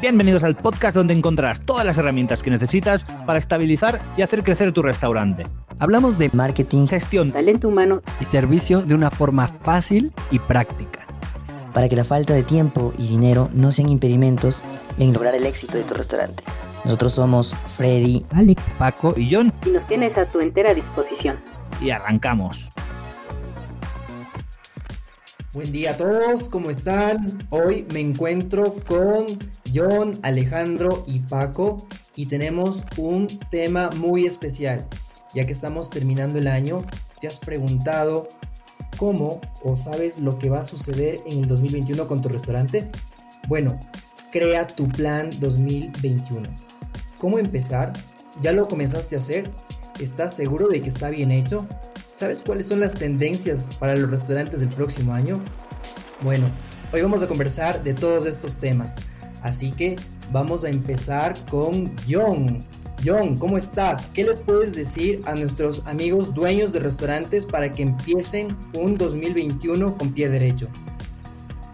Bienvenidos al podcast donde encontrarás todas las herramientas que necesitas para estabilizar y hacer crecer tu restaurante. Hablamos de marketing, Gestión, talento humano y servicio de una forma fácil y práctica. para que la falta de tiempo y dinero no sean impedimentos en lograr el éxito de tu restaurante. Nosotros somos Freddy. Alex, Paco y John y nos tienes a tu entera disposición. y arrancamos. Buen día a todos, ¿cómo están? Hoy me encuentro con John, Alejandro y Paco y tenemos un tema muy especial. Ya que estamos terminando el año, ¿te has preguntado cómo o sabes lo que va a suceder en el 2021 con tu restaurante? Bueno, crea tu plan 2021. ¿Cómo empezar? ¿Ya lo comenzaste a hacer? ¿Estás seguro de que está bien hecho? ¿Sabes cuáles son las tendencias para los restaurantes del próximo año? Bueno, hoy vamos a conversar de todos estos temas. Así que vamos a empezar con John. John, ¿cómo estás? ¿Qué les puedes decir a nuestros amigos dueños de restaurantes para que empiecen un 2021 con pie derecho?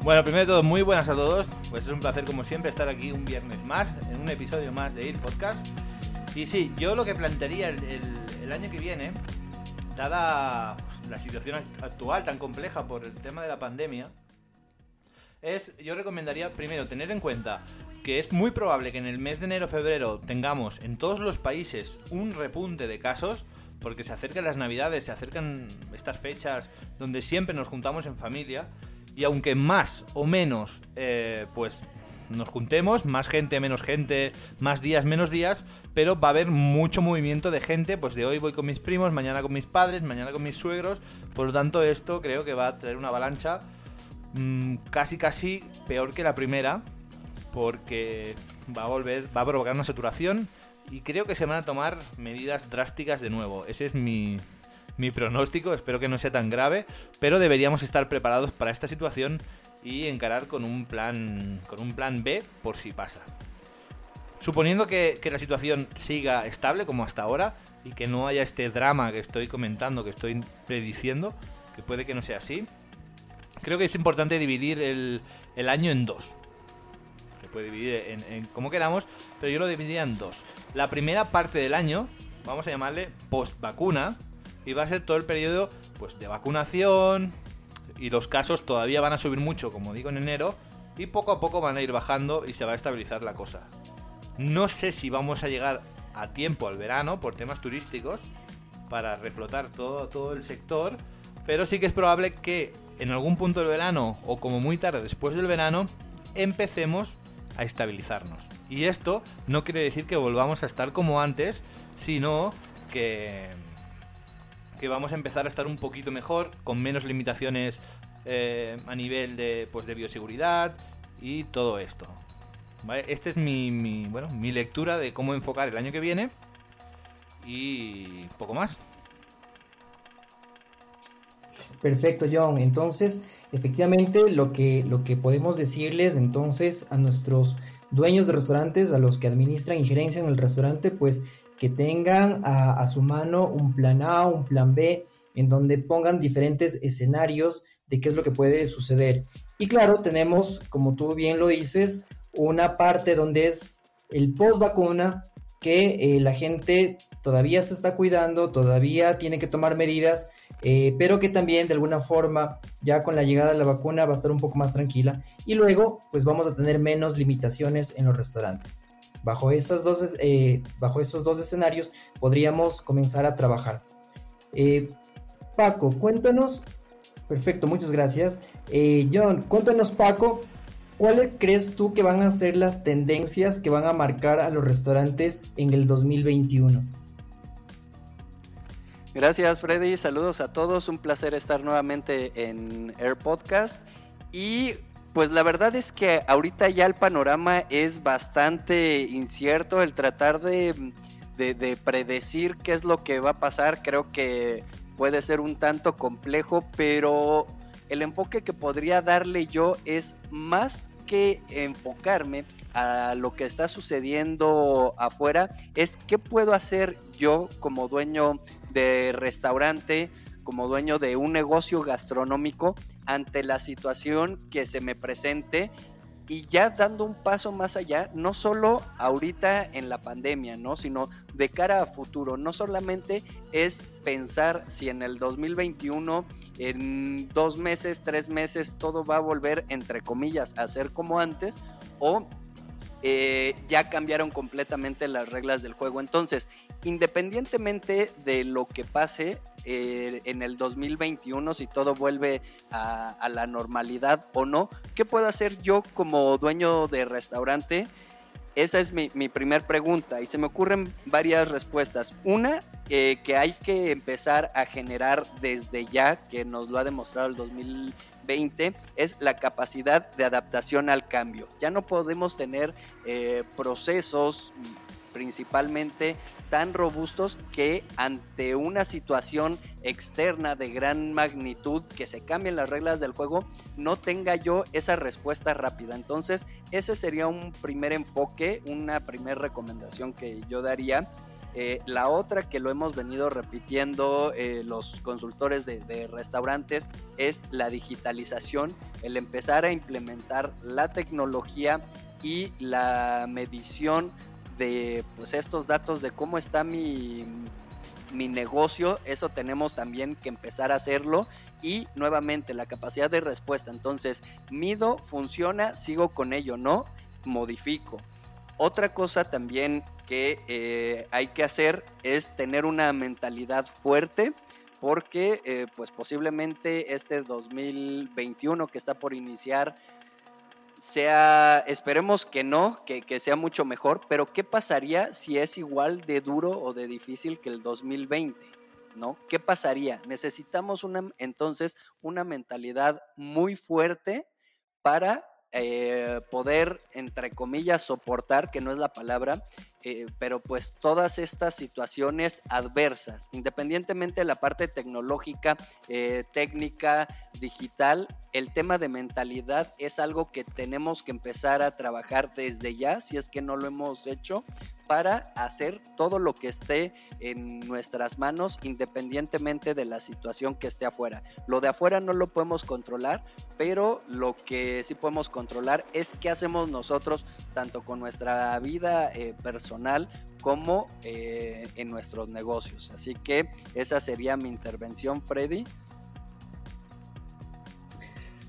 Bueno, primero de todo, muy buenas a todos. Pues es un placer, como siempre, estar aquí un viernes más, en un episodio más de Ir Podcast. Y sí, yo lo que plantearía el, el- año que viene, dada pues, la situación act- actual tan compleja por el tema de la pandemia, es, yo recomendaría primero tener en cuenta que es muy probable que en el mes de enero-febrero tengamos en todos los países un repunte de casos, porque se acercan las navidades, se acercan estas fechas donde siempre nos juntamos en familia, y aunque más o menos, eh, pues nos juntemos, más gente, menos gente, más días, menos días, pero va a haber mucho movimiento de gente, pues de hoy voy con mis primos, mañana con mis padres, mañana con mis suegros, por lo tanto esto creo que va a traer una avalancha mm, casi casi peor que la primera, porque va a volver, va a provocar una saturación y creo que se van a tomar medidas drásticas de nuevo. Ese es mi, mi pronóstico, espero que no sea tan grave, pero deberíamos estar preparados para esta situación y encarar con un plan, con un plan B por si pasa. Suponiendo que, que la situación siga estable como hasta ahora y que no haya este drama que estoy comentando, que estoy prediciendo, que puede que no sea así, creo que es importante dividir el, año en dos. Se puede dividir en, en como queramos, pero yo lo dividiría en dos. La primera parte del año, vamos a llamarle post vacuna, y va a ser todo el periodo pues, de vacunación, y los casos todavía van a subir mucho, como digo, en enero, y poco a poco van a ir bajando y se va a estabilizar la cosa. No sé si vamos a llegar a tiempo al verano por temas turísticos para reflotar todo, todo el sector, pero sí que es probable que en algún punto del verano o como muy tarde después del verano empecemos a estabilizarnos. Y esto no quiere decir que volvamos a estar como antes, sino que, que vamos a empezar a estar un poquito mejor, con menos limitaciones eh, a nivel de, pues, de bioseguridad y todo esto. ¿Vale? Esta es mi, mi, bueno, mi lectura de cómo enfocar el año que viene y poco más. Perfecto, John. Entonces, efectivamente, lo que, lo que podemos decirles entonces a nuestros dueños de restaurantes, a los que administran y gerencian el restaurante, pues que tengan a, a su mano un plan A, un plan B, en donde pongan diferentes escenarios de qué es lo que puede suceder. Y claro, tenemos, como tú bien lo dices, una parte donde es el post vacuna, que eh, la gente todavía se está cuidando, todavía tiene que tomar medidas, eh, pero que también de alguna forma ya con la llegada de la vacuna va a estar un poco más tranquila y luego pues vamos a tener menos limitaciones en los restaurantes. Bajo, dos, eh, bajo esos dos escenarios podríamos comenzar a trabajar. Eh, Paco, cuéntanos, perfecto, muchas gracias. John, cuéntanos Paco, ¿cuáles crees tú que van a ser las tendencias que van a marcar a los restaurantes en el 2021? Gracias Freddy, saludos a todos, un placer estar nuevamente en Air Podcast. Y pues la verdad es que ahorita ya el panorama es bastante incierto, el tratar de, de, de predecir qué es lo que va a pasar. Creo que puede ser un tanto complejo, pero el enfoque que podría darle yo es más que enfocarme a lo que está sucediendo afuera, es qué puedo hacer yo como dueño de restaurante, como dueño de un negocio gastronómico ante la situación que se me presente y ya dando un paso más allá, no solo ahorita en la pandemia, ¿no? Sino de cara a futuro. No solamente es pensar si en el 2021, en dos meses, tres meses, todo va a volver, entre comillas, a ser como antes, o eh, ya cambiaron completamente las reglas del juego. Entonces, independientemente de lo que pase eh, en el 2021, si todo vuelve a, la normalidad o no, ¿qué puedo hacer yo como dueño de restaurante? Esa es mi, mi primer pregunta y se me ocurren varias respuestas. Una, eh, que hay que empezar a generar desde ya, que nos lo ha demostrado el 2021 20 es la capacidad de adaptación al cambio. Ya no podemos tener eh, procesos principalmente tan robustos que ante una situación externa de gran magnitud que se cambien las reglas del juego no tenga yo esa respuesta rápida entonces ese sería un primer enfoque una primera recomendación que yo daría eh, la otra que lo hemos venido repitiendo eh, los consultores de, restaurantes es la digitalización, el empezar a implementar la tecnología y la medición de pues, estos datos de cómo está mi, mi negocio, eso tenemos también que empezar a hacerlo y nuevamente la capacidad de respuesta. Entonces, mido, funciona, sigo con ello, no, modifico. Otra cosa también que eh, hay que hacer es tener una mentalidad fuerte porque eh, pues posiblemente este 2021 que está por iniciar sea, esperemos que no, que, que, sea mucho mejor, pero ¿qué pasaría si es igual de duro o de difícil que el 2020? ¿No? ¿Qué pasaría? Necesitamos una, entonces una mentalidad muy fuerte para eh, poder, entre comillas, soportar, que no es la palabra, eh, pero pues todas estas situaciones adversas, independientemente de la parte tecnológica, eh, técnica, digital, el tema de mentalidad es algo que tenemos que empezar a trabajar desde ya, si es que no lo hemos hecho, para hacer todo lo que esté en nuestras manos independientemente de la situación que esté afuera. Lo de afuera no lo podemos controlar, pero lo que sí podemos controlar es qué hacemos nosotros tanto con nuestra vida eh, personal como eh, en nuestros negocios. Así que esa sería mi intervención, Freddy.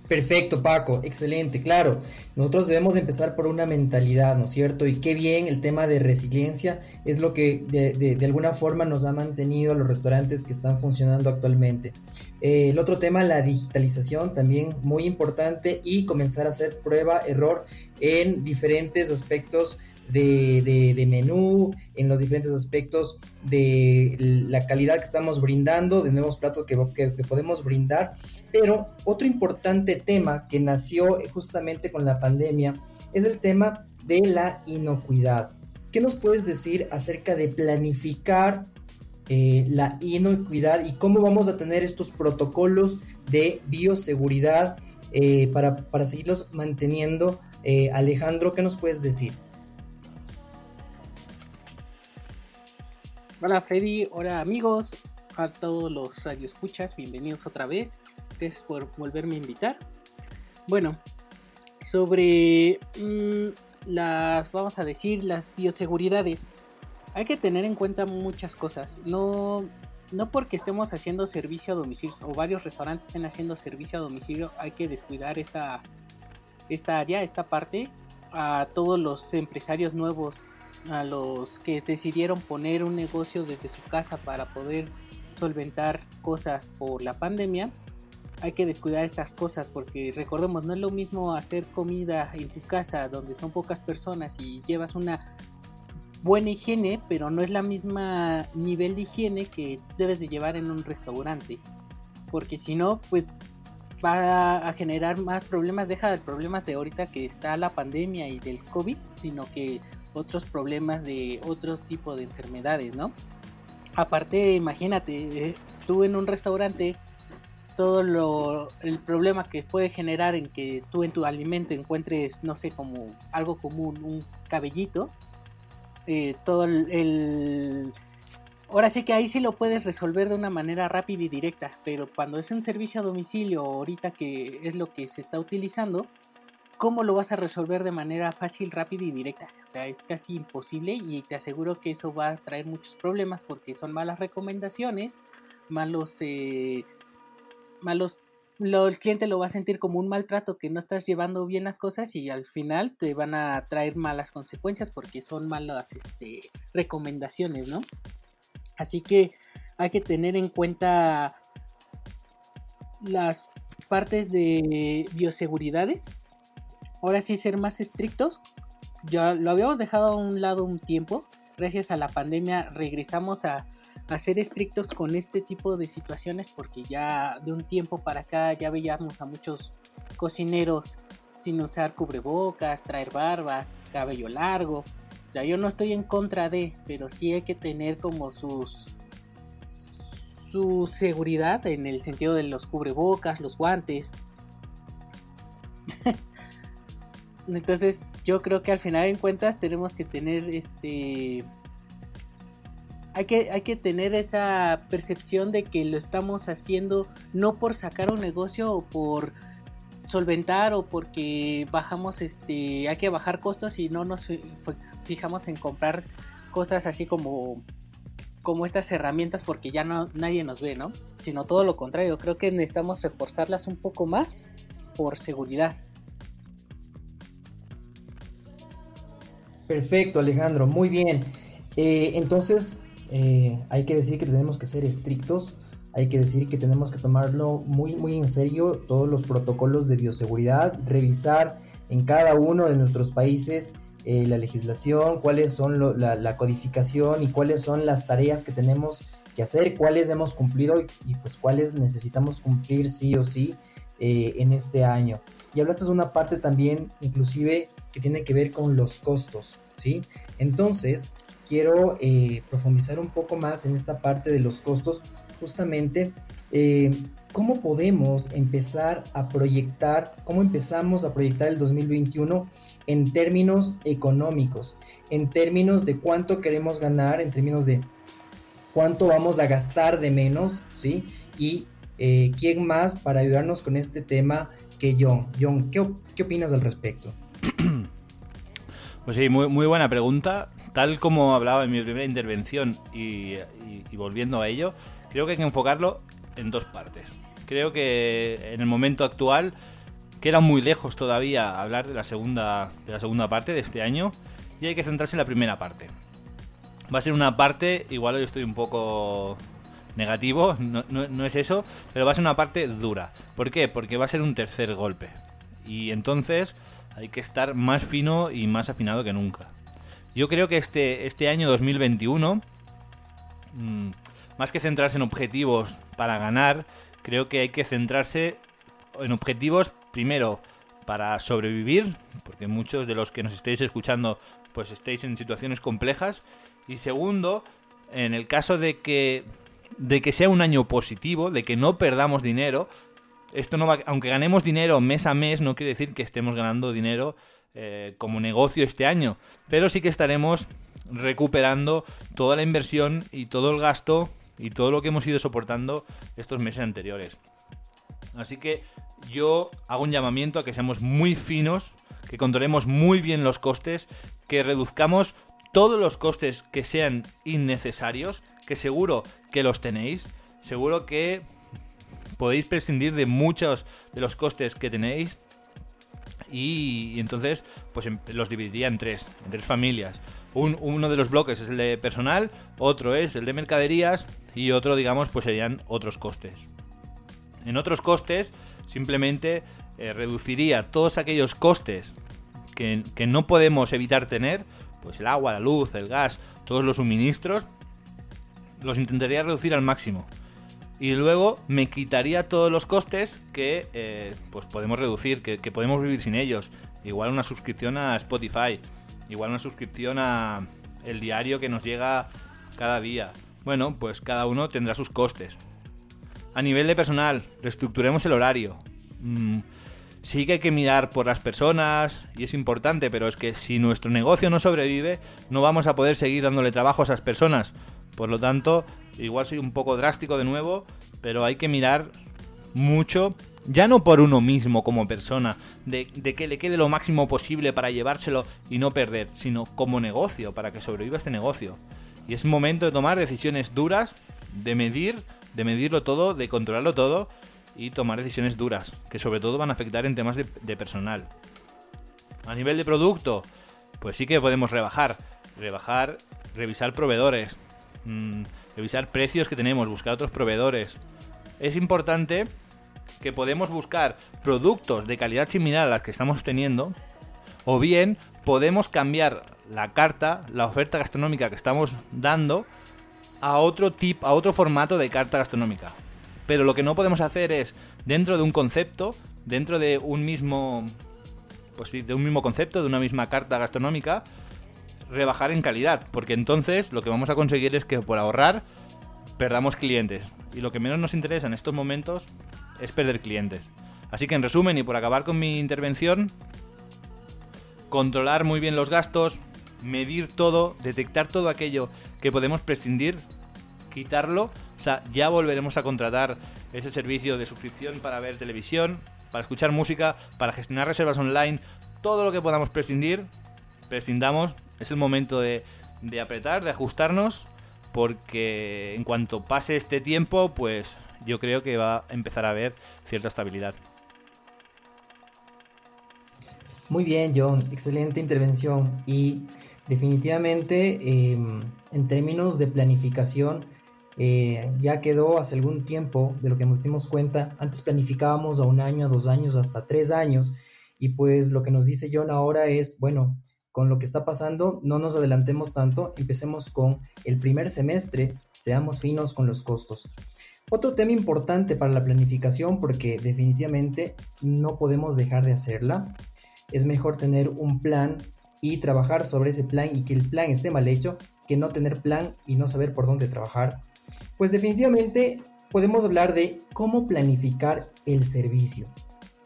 Perfecto, Paco, excelente, claro. Nosotros debemos empezar por una mentalidad, ¿no es cierto? Y qué bien el tema de resiliencia es lo que de, alguna forma nos ha mantenido los restaurantes que están funcionando actualmente. Eh, el otro tema, la digitalización, también muy importante y comenzar a hacer prueba, error en diferentes aspectos de, menú, en los diferentes aspectos de la calidad que estamos brindando, de nuevos platos que, que, podemos brindar. Pero otro importante tema que nació justamente con la pandemia es el tema de la inocuidad. ¿Qué nos puedes decir acerca de planificar eh, la inocuidad y cómo vamos a tener estos protocolos de bioseguridad eh, para, para, seguirlos manteniendo? Eh, Alejandro, ¿qué nos puedes decir? Hola Freddy, hola amigos, a todos los radioescuchas, bienvenidos otra vez. Gracias por volverme a invitar. Bueno, sobre mm, las, vamos a decir, las bioseguridades, hay que tener en cuenta muchas cosas. No, no porque estemos haciendo servicio a domicilio o varios restaurantes estén haciendo servicio a domicilio, hay que descuidar esta, esta área, esta parte. A todos los empresarios nuevos a los que decidieron poner un negocio desde su casa para poder solventar cosas por la pandemia, hay que descuidar estas cosas porque recordemos, no es lo mismo hacer comida en tu casa donde son pocas personas y llevas una buena higiene, pero no es la misma nivel de higiene que debes de llevar en un restaurante. Porque si no, pues va a generar más problemas, deja de problemas de ahorita que está la pandemia y del COVID, sino que otros problemas de otro tipo de enfermedades, ¿no? Aparte, imagínate, eh, tú en un restaurante, todo lo, el problema que puede generar en que tú en tu alimento encuentres, no sé, como algo común, un cabellito, eh, todo el, Ahora sí que ahí sí lo puedes resolver de una manera rápida y directa, pero cuando es un servicio a domicilio, ahorita que es lo que se está utilizando, ¿cómo lo vas a resolver de manera fácil, rápida y directa? O sea, es casi imposible y te aseguro que eso va a traer muchos problemas porque son malas recomendaciones, malos, eh, malos, lo, el cliente lo va a sentir como un maltrato que no estás llevando bien las cosas y al final te van a traer malas consecuencias porque son malas este, recomendaciones, ¿no? Así que hay que tener en cuenta las partes de bioseguridades. Ahora sí ser más estrictos. Ya lo habíamos dejado a un lado un tiempo. Gracias a la pandemia regresamos a, ser estrictos con este tipo de situaciones porque ya de un tiempo para acá ya veíamos a muchos cocineros sin usar cubrebocas, traer barbas, cabello largo. Ya yo no estoy en contra de, pero sí hay que tener como sus su seguridad en el sentido de los cubrebocas, los guantes. Entonces, yo creo que al final en cuentas tenemos que tener este hay que, hay que tener esa percepción de que lo estamos haciendo no por sacar un negocio o por solventar o porque bajamos este hay que bajar costos y no nos fijamos en comprar cosas así como como estas herramientas porque ya no nadie nos ve, ¿no? Sino todo lo contrario, creo que necesitamos reforzarlas un poco más por seguridad. Perfecto, Alejandro, muy bien. Eh, entonces, eh, hay que decir que tenemos que ser estrictos, hay que decir que tenemos que tomarlo muy, muy en serio, todos los protocolos de bioseguridad, revisar en cada uno de nuestros países eh, la legislación, cuáles son la, codificación y cuáles son las tareas que tenemos que hacer, cuáles hemos cumplido y, pues cuáles necesitamos cumplir sí o sí en este año. Y hablaste de una parte también, inclusive, que tiene que ver con los costos, ¿sí? Entonces, quiero eh, profundizar un poco más en esta parte de los costos, justamente eh, cómo podemos empezar a proyectar, cómo empezamos a proyectar el 2021 en términos económicos, en términos de cuánto queremos ganar, en términos de cuánto vamos a gastar de menos, ¿sí? Y eh, quién más para ayudarnos con este tema que John. ¿qué, opinas al respecto? Pues sí, muy, muy buena pregunta tal como hablaba en mi primera intervención y, volviendo a ello, creo que hay que enfocarlo en dos partes. Creo que en el momento actual queda muy lejos todavía hablar de la segunda, de la segunda parte de este año y hay que centrarse en la primera parte. Va a ser una parte, igual hoy estoy un poco negativo, no, es eso, pero va a ser una parte dura. ¿Por qué? Porque va a ser un tercer golpe. Y entonces hay que estar más fino y más afinado que nunca. Yo creo que este, este año 2021, mm, más que centrarse en objetivos para ganar, creo que hay que centrarse en objetivos, primero, para sobrevivir, porque muchos de los que nos estéis escuchando, pues estéis en situaciones complejas. Y segundo, en el caso de que, de que sea un año positivo, de que no perdamos dinero, esto no va, aunque ganemos dinero mes a mes, no quiere decir que estemos ganando dinero eh, como negocio este año, pero sí que estaremos recuperando toda la inversión y todo el gasto y todo lo que hemos ido soportando estos meses anteriores. Así que yo hago un llamamiento a que seamos muy finos, que controlemos muy bien los costes, que reduzcamos todos los costes que sean innecesarios, que seguro que los tenéis, seguro que podéis prescindir de muchos de los costes que tenéis y, entonces pues em, los dividiría en tres, en tres familias. uno de los bloques es el de personal, otro es el de mercaderías y otro, digamos, pues serían otros costes. En otros costes, simplemente eh, reduciría todos aquellos costes que, que, no podemos evitar tener, pues el agua, la luz, el gas, todos los suministros, los intentaría reducir al máximo y luego me quitaría todos los costes que eh, pues podemos reducir, que, podemos vivir sin ellos. Igual una suscripción a Spotify, igual una suscripción a el diario que nos llega cada día. Bueno, pues cada uno tendrá sus costes. A nivel de personal, reestructuremos el horario. Mm, sí que hay que mirar por las personas y es importante, pero es que si nuestro negocio no sobrevive, no vamos a poder seguir dándole trabajo a esas personas. Por lo tanto, igual soy un poco drástico de nuevo, pero hay que mirar mucho Ya no por uno mismo como persona, de, que le quede lo máximo posible para llevárselo y no perder, sino como negocio, para que sobreviva este negocio. Y es momento de tomar decisiones duras, de medir, de medirlo todo, de controlarlo todo y tomar decisiones duras, que sobre todo van a afectar en temas de, de personal. A nivel de producto, pues sí que podemos rebajar. Rebajar, revisar proveedores, mmm, revisar precios que tenemos, buscar otros proveedores. Es importante que podemos buscar productos de calidad similar a las que estamos teniendo, o bien podemos cambiar la carta, la oferta gastronómica que estamos dando a otro tipo, a otro formato de carta gastronómica. Pero lo que no podemos hacer es dentro de un concepto, dentro de un mismo pues de un mismo concepto, de una misma carta gastronómica, rebajar en calidad, porque entonces lo que vamos a conseguir es que por ahorrar perdamos clientes. Y lo que menos nos interesa en estos momentos es perder clientes. Así que en resumen y por acabar con mi intervención, controlar muy bien los gastos, medir todo, detectar todo aquello que podemos prescindir, quitarlo, o sea, ya volveremos a contratar ese servicio de suscripción para ver televisión, para escuchar música, para gestionar reservas online, todo lo que podamos prescindir, prescindamos, es el momento de, de apretar, de ajustarnos, porque en cuanto pase este tiempo, pues yo creo que va a empezar a haber cierta estabilidad. Muy bien, John, excelente intervención y definitivamente eh, en términos de planificación eh, ya quedó hace algún tiempo de lo que nos dimos cuenta. Antes planificábamos a un año, a dos años, hasta tres años y pues lo que nos dice John ahora es, bueno, con lo que está pasando, no nos adelantemos tanto, empecemos con el primer semestre, seamos finos con los costos. Otro tema importante para la planificación, porque definitivamente no podemos dejar de hacerla, es mejor tener un plan y trabajar sobre ese plan y que el plan esté mal hecho que no tener plan y no saber por dónde trabajar. Pues definitivamente podemos hablar de cómo planificar el servicio.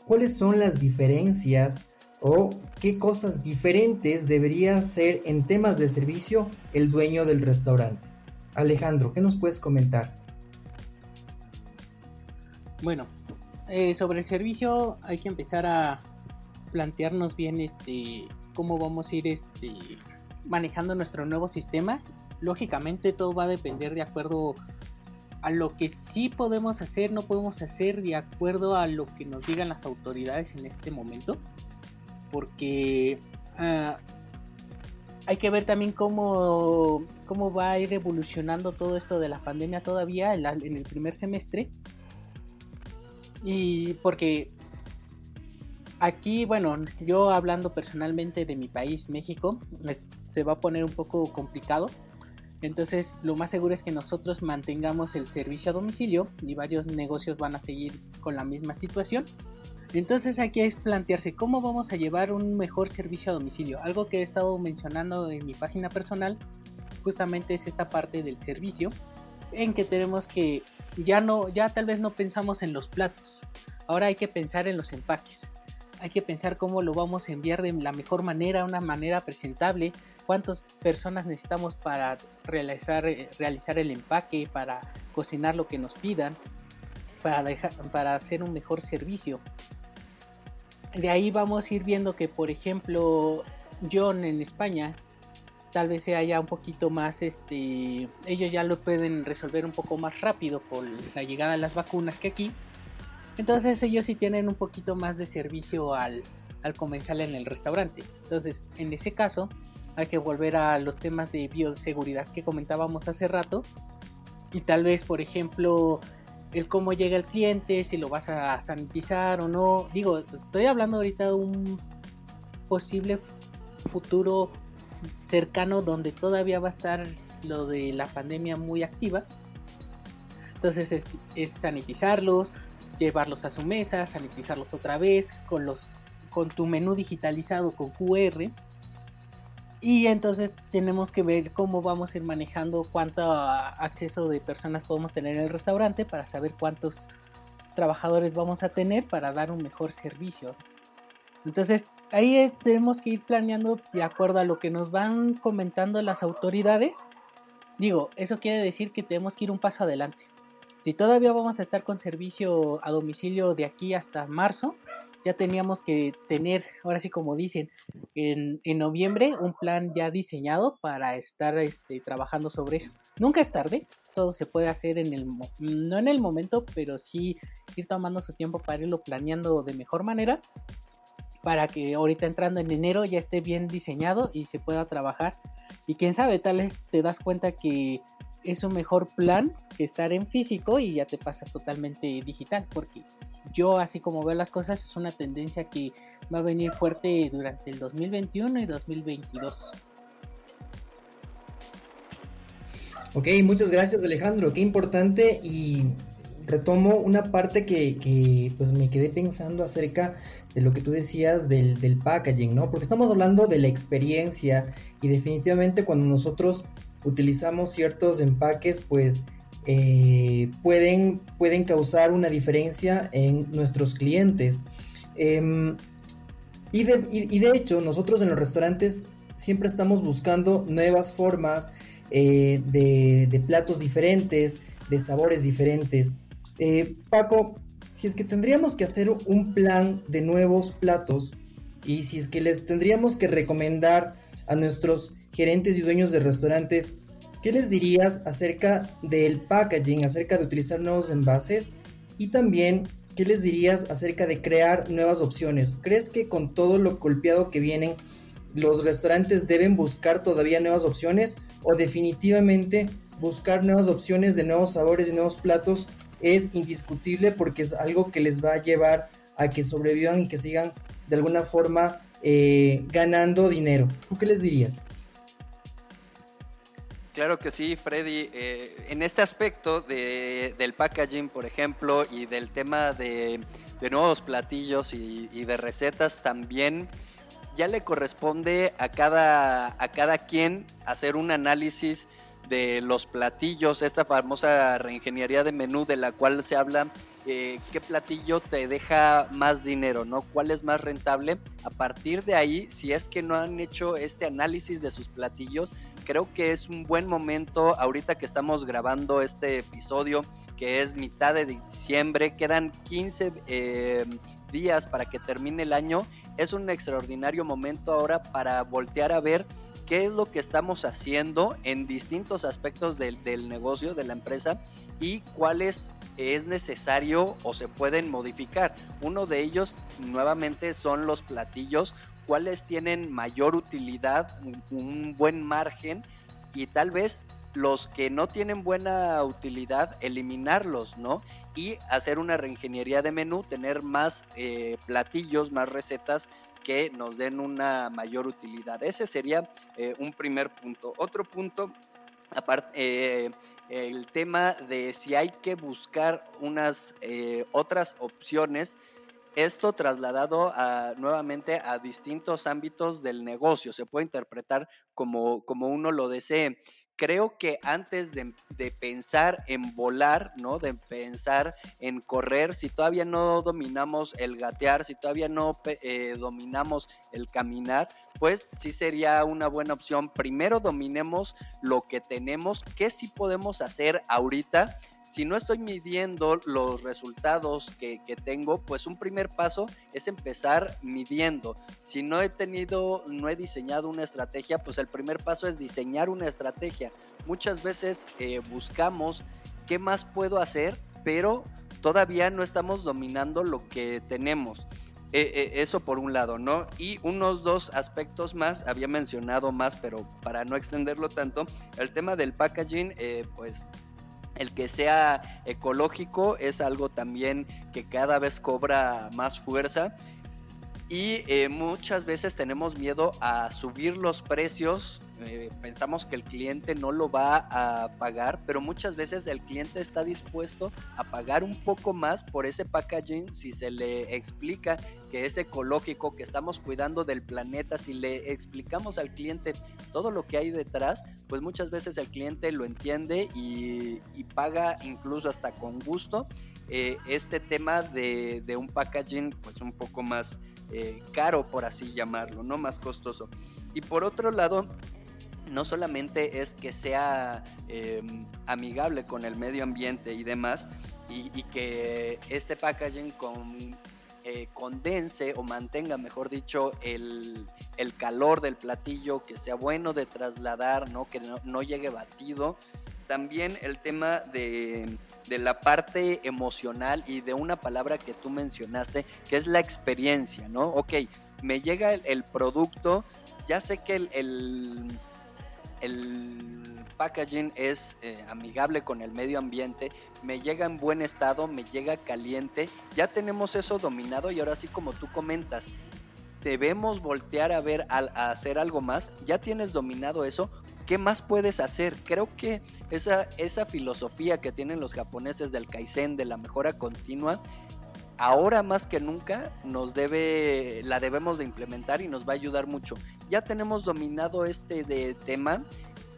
¿Cuáles son las diferencias o qué cosas diferentes debería hacer en temas de servicio el dueño del restaurante? Alejandro, ¿qué nos puedes comentar? Bueno, eh, sobre el servicio hay que empezar a plantearnos bien este cómo vamos a ir este manejando nuestro nuevo sistema. Lógicamente todo va a depender de acuerdo a lo que sí podemos hacer, no podemos hacer de acuerdo a lo que nos digan las autoridades en este momento. Porque uh, hay que ver también cómo, cómo va a ir evolucionando todo esto de la pandemia todavía en, la, en el primer semestre. Y porque aquí, bueno, yo hablando personalmente de mi país, México, se va a poner un poco complicado. Entonces, lo más seguro es que nosotros mantengamos el servicio a domicilio y varios negocios van a seguir con la misma situación. Entonces, aquí es plantearse cómo vamos a llevar un mejor servicio a domicilio. Algo que he estado mencionando en mi página personal, justamente es esta parte del servicio, en que tenemos que ya no, ya tal vez no pensamos en los platos. Ahora hay que pensar en los empaques hay que pensar cómo lo vamos a enviar de la mejor manera, una manera presentable, cuántas personas necesitamos para realizar, eh, realizar el empaque, para cocinar lo que nos pidan, para, dejar, para hacer un mejor servicio. De ahí vamos a ir viendo que, por ejemplo, John en España, tal vez sea ya un poquito más, este, ellos ya lo pueden resolver un poco más rápido por la llegada de las vacunas que aquí entonces ellos sí tienen un poquito más de servicio al, al comensal en el restaurante. Entonces, en ese caso, hay que volver a los temas de bioseguridad que comentábamos hace rato. Y tal vez, por ejemplo, el cómo llega el cliente, si lo vas a sanitizar o no. Digo, estoy hablando ahorita de un posible futuro cercano donde todavía va a estar lo de la pandemia muy activa. Entonces es, es sanitizarlos, llevarlos a su mesa, sanitizarlos otra vez con los con tu menú digitalizado con QR. Y entonces tenemos que ver cómo vamos a ir manejando cuánto acceso de personas podemos tener en el restaurante para saber cuántos trabajadores vamos a tener para dar un mejor servicio. Entonces ahí tenemos que ir planeando de acuerdo a lo que nos van comentando las autoridades. Digo, eso quiere decir que tenemos que ir un paso adelante si todavía vamos a estar con servicio a domicilio de aquí hasta marzo, ya teníamos que tener, ahora sí como dicen, en, noviembre un plan ya diseñado para estar este, trabajando sobre eso. Nunca es tarde, todo se puede hacer en el, no en el momento, pero sí ir tomando su tiempo para irlo planeando de mejor manera para que ahorita entrando en enero ya esté bien diseñado y se pueda trabajar. Y quién sabe, tal vez te das cuenta que es un mejor plan que estar en físico y ya te pasas totalmente digital, porque yo así como veo las cosas es una tendencia que va a venir fuerte durante el 2021 y 2022. Ok, muchas gracias Alejandro, qué importante y retomo una parte que, pues me quedé pensando acerca de lo que tú decías del, del packaging, ¿no? Porque estamos hablando de la experiencia y definitivamente cuando nosotros utilizamos ciertos empaques, pues eh, pueden, pueden causar una diferencia en nuestros clientes. Em, y, de, hecho, nosotros en los restaurantes siempre estamos buscando nuevas formas eh, de, platos diferentes, de sabores diferentes. Eh, Paco, si es que tendríamos que hacer un plan de nuevos platos y si es que les tendríamos que recomendar a nuestros gerentes y dueños de restaurantes, ¿qué les dirías acerca del packaging, acerca de utilizar nuevos envases? Y también, ¿qué les dirías acerca de crear nuevas opciones? ¿Crees que con todo lo golpeado que vienen, los restaurantes deben buscar todavía nuevas opciones? ¿O definitivamente buscar nuevas opciones de nuevos sabores y nuevos platos es indiscutible porque es algo que les va a llevar a que sobrevivan y que sigan de alguna forma eh, ganando dinero? ¿Tú qué les dirías? Claro que sí, Freddy. Eh, en este aspecto del packaging, por ejemplo, y del tema de, nuevos platillos y, de recetas, también ya le corresponde a cada, a cada quien hacer un análisis de los platillos, esta famosa reingeniería de menú de la cual se habla eh, qué platillo te deja más dinero, ¿no? ¿Cuál es más rentable? A partir de ahí, si es que no han hecho este análisis de sus platillos, creo que es un buen momento ahorita que estamos grabando este episodio, que es mitad de diciembre, quedan 15 eh, días para que termine el año. Es un extraordinario momento ahora para voltear a ver qué es lo que estamos haciendo en distintos aspectos del, negocio, de la empresa y cuáles es necesario o se pueden modificar. Uno de ellos nuevamente son los platillos, cuáles tienen mayor utilidad, un buen margen y tal vez los que no tienen buena utilidad, eliminarlos, ¿no? Y hacer una reingeniería de menú, tener más eh, platillos, más recetas que nos den una mayor utilidad. Ese sería eh, un primer punto. Otro punto, aparte, eh, el tema de si hay que buscar unas eh, otras opciones. Esto trasladado nuevamente a distintos ámbitos del negocio. Se puede interpretar como, como uno lo desee creo que antes de, pensar en volar, ¿no? De pensar en correr, si todavía no dominamos el gatear, si todavía no eh, dominamos el caminar, pues sí sería una buena opción. Primero dominemos lo que tenemos, qué sí podemos hacer ahorita si no estoy midiendo los resultados que, tengo, pues un primer paso es empezar midiendo. Si no he tenido, no he diseñado una estrategia, pues el primer paso es diseñar una estrategia. Muchas veces eh, buscamos qué más puedo hacer, pero todavía no estamos dominando lo que tenemos. Eh, eh, eso por un lado, ¿no? Y unos dos aspectos más, había mencionado más, pero para no extenderlo tanto, el tema del packaging, pues el que sea ecológico es algo también que cada vez cobra más fuerza y eh, muchas veces tenemos miedo a subir los precios eh, pensamos que el cliente no lo va a pagar, pero muchas veces el cliente está dispuesto a pagar un poco más por ese packaging si se le explica que es ecológico, que estamos cuidando del planeta, si le explicamos al cliente todo lo que hay detrás, pues muchas veces el cliente lo entiende y, paga incluso hasta con gusto eh, este tema de, un packaging pues un poco más eh, caro por así llamarlo, no más costoso. Y por otro lado, no solamente es que sea em, amigable con el medio ambiente y demás, y, que este packaging con, eh, condense o mantenga, mejor dicho, el, calor del platillo, que sea bueno de trasladar, ¿no? que no, llegue batido. También el tema de, la parte emocional y de una palabra que tú mencionaste, que es la experiencia, ¿no? Ok, me llega el, producto, ya sé que el el packaging es eh, amigable con el medio ambiente, me llega en buen estado, me llega caliente, ya tenemos eso dominado y ahora sí como tú comentas, debemos voltear a ver a, hacer algo más, ya tienes dominado eso, ¿qué más puedes hacer? Creo que esa, esa filosofía que tienen los japoneses del kaizen, de la mejora continua, ahora más que nunca nos debe, la debemos de implementar y nos va a ayudar mucho. Ya tenemos dominado este de tema,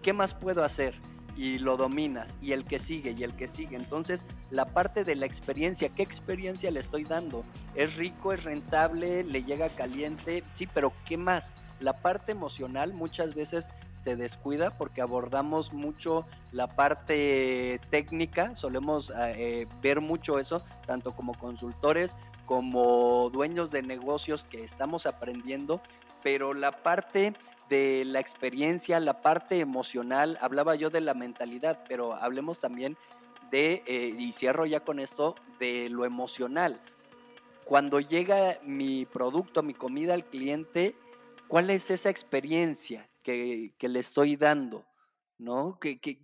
¿qué más puedo hacer? y lo dominas y el que sigue y el que sigue. Entonces, la parte de la experiencia, ¿qué experiencia le estoy dando? ¿Es rico, es rentable, le llega caliente? Sí, pero ¿qué más? La parte emocional muchas veces se descuida porque abordamos mucho la parte técnica, solemos eh, ver mucho eso, tanto como consultores como dueños de negocios que estamos aprendiendo, pero la parte de la experiencia, la parte emocional, hablaba yo de la mentalidad, pero hablemos también de, eh, y cierro ya con esto, de lo emocional. Cuando llega mi producto, mi comida al cliente, ¿cuál es esa experiencia que, le estoy dando? ¿No? Que, que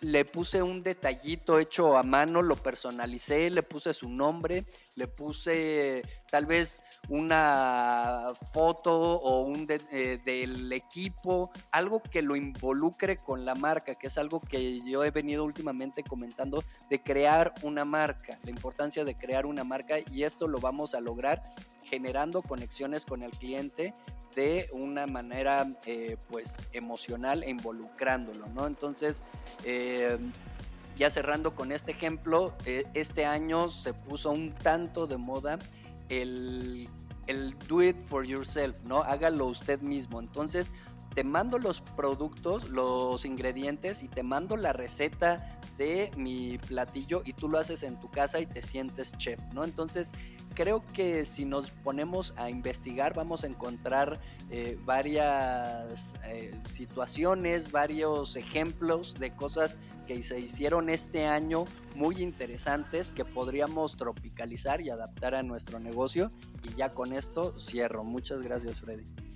le puse un detallito hecho a mano, lo personalicé, le puse su nombre, le puse tal vez una foto o un eh, del equipo, algo que lo involucre con la marca, que es algo que yo he venido últimamente comentando, de crear una marca, la importancia de crear una marca y esto lo vamos a lograr generando conexiones con el cliente de una manera eh, pues emocional e involucrándolo, ¿no? Entonces, eh, ya cerrando con este ejemplo, eh, este año se puso un tanto de moda el, el do it for yourself, ¿no? Hágalo usted mismo. Entonces, te mando los productos, los ingredientes y te mando la receta de mi platillo y tú lo haces en tu casa y te sientes chef, ¿no? Entonces, creo que si nos ponemos a investigar vamos a encontrar eh, varias eh, situaciones, varios ejemplos de cosas que se hicieron este año muy interesantes que podríamos tropicalizar y adaptar a nuestro negocio. Y ya con esto cierro. Muchas gracias, Freddy.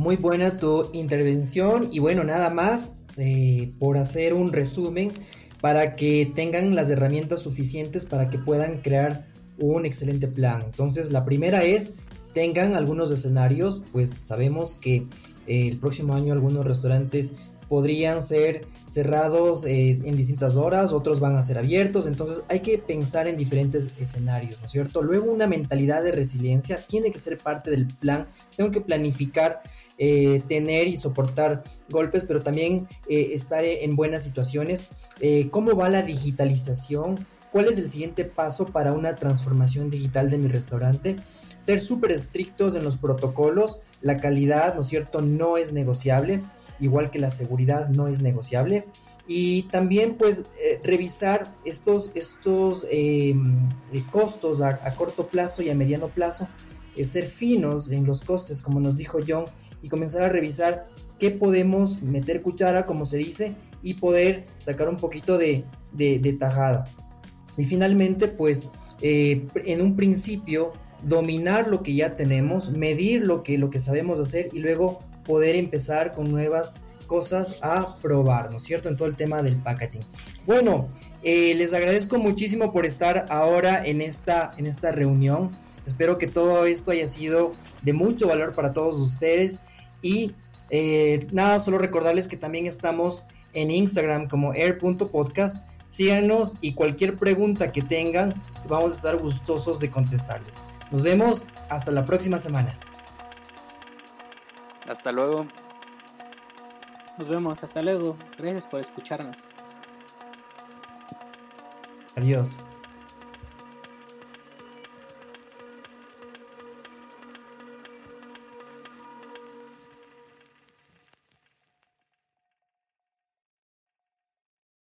Muy buena tu intervención y bueno, nada más eh, por hacer un resumen para que tengan las herramientas suficientes para que puedan crear un excelente plan. Entonces, la primera es tengan algunos escenarios, pues sabemos que eh, el próximo año algunos restaurantes podrían ser cerrados eh, en distintas horas, otros van a ser abiertos, entonces hay que pensar en diferentes escenarios, ¿no es cierto? Luego una mentalidad de resiliencia tiene que ser parte del plan, tengo que planificar, eh, tener y soportar golpes, pero también estar en buenas situaciones. ¿Cómo va la digitalización? ¿Cuál es el siguiente paso para una transformación digital de mi restaurante? Ser súper estrictos en los protocolos, la calidad, ¿no es cierto?, no es negociable, igual que la seguridad no es negociable. Y también pues eh, revisar estos, estos em, eh, costos a, corto plazo y a mediano plazo, eh, ser finos en los costes, como nos dijo John, y comenzar a revisar qué podemos meter cuchara, como se dice, y poder sacar un poquito de, de tajada. Y finalmente, pues, eh, en un principio, dominar lo que ya tenemos, medir lo que, lo que sabemos hacer y luego poder empezar con nuevas cosas a probar, ¿no es cierto? En todo el tema del packaging. Bueno, eh, les agradezco muchísimo por estar ahora en esta, en esta reunión. Espero que todo esto haya sido de mucho valor para todos ustedes. Y eh, nada, solo recordarles que también estamos en Instagram como air.podcast síganos y cualquier pregunta que tengan, vamos a estar gustosos de contestarles. Nos vemos hasta la próxima semana. Hasta luego. Nos vemos, hasta luego. Gracias por escucharnos. Adiós.